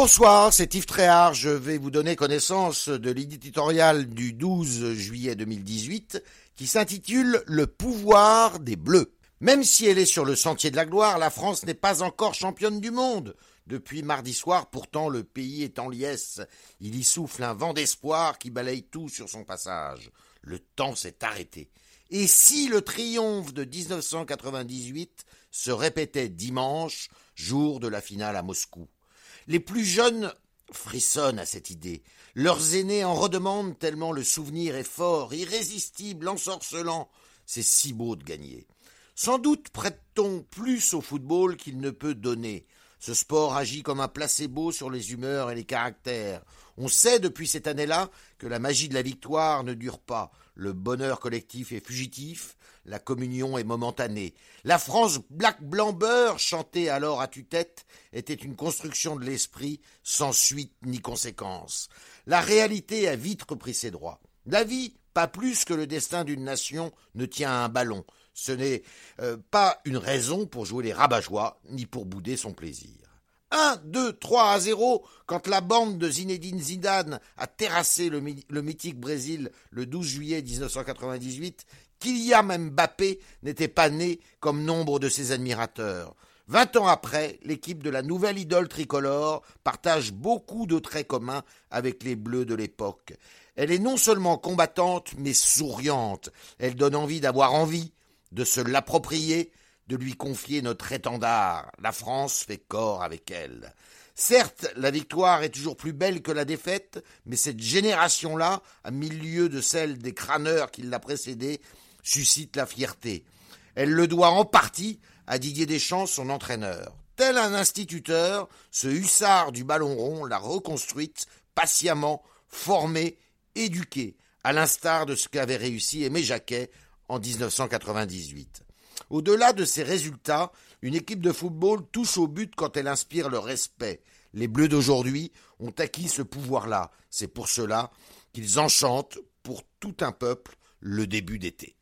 Bonsoir, c'est Yves Tréhard. Je vais vous donner connaissance de l'éditorial du 12 juillet 2018 qui s'intitule Le pouvoir des Bleus. Même si elle est sur le sentier de la gloire, la France n'est pas encore championne du monde. Depuis mardi soir, pourtant, le pays est en liesse. Il y souffle un vent d'espoir qui balaye tout sur son passage. Le temps s'est arrêté. Et si le triomphe de 1998 se répétait dimanche, jour de la finale à Moscou? Les plus jeunes frissonnent à cette idée. Leurs aînés en redemandent tellement le souvenir est fort, irrésistible, ensorcelant. C'est si beau de gagner. Sans doute prête-t-on plus au football qu'il ne peut donner. Ce sport agit comme un placebo sur les humeurs et les caractères. On sait depuis cette année-là que la magie de la victoire ne dure pas. Le bonheur collectif est fugitif, la communion est momentanée. La France black blanc chantée alors à tue-tête, était une construction de l'esprit sans suite ni conséquence. La réalité a vite repris ses droits. La vie, pas plus que le destin d'une nation, ne tient à un ballon. Ce n'est euh, pas une raison pour jouer les rabat-joie, ni pour bouder son plaisir. 1, 2, 3 à 0 quand la bande de Zinedine Zidane a terrassé le, le mythique Brésil le 12 juillet 1998, Kylian Mbappé n'était pas né comme nombre de ses admirateurs. Vingt ans après, l'équipe de la nouvelle idole tricolore partage beaucoup de traits communs avec les Bleus de l'époque. Elle est non seulement combattante, mais souriante. Elle donne envie d'avoir envie, de se l'approprier, de lui confier notre étendard. La France fait corps avec elle. Certes, la victoire est toujours plus belle que la défaite, mais cette génération-là, à milieu de celle des crâneurs qui l'a précédée, suscite la fierté. Elle le doit en partie à Didier Deschamps, son entraîneur. Tel un instituteur, ce hussard du ballon rond l'a reconstruite patiemment, formée, éduquée, à l'instar de ce qu'avait réussi Aimé Jacquet en 1998. Au-delà de ces résultats, une équipe de football touche au but quand elle inspire le respect. Les Bleus d'aujourd'hui ont acquis ce pouvoir-là. C'est pour cela qu'ils enchantent pour tout un peuple le début d'été.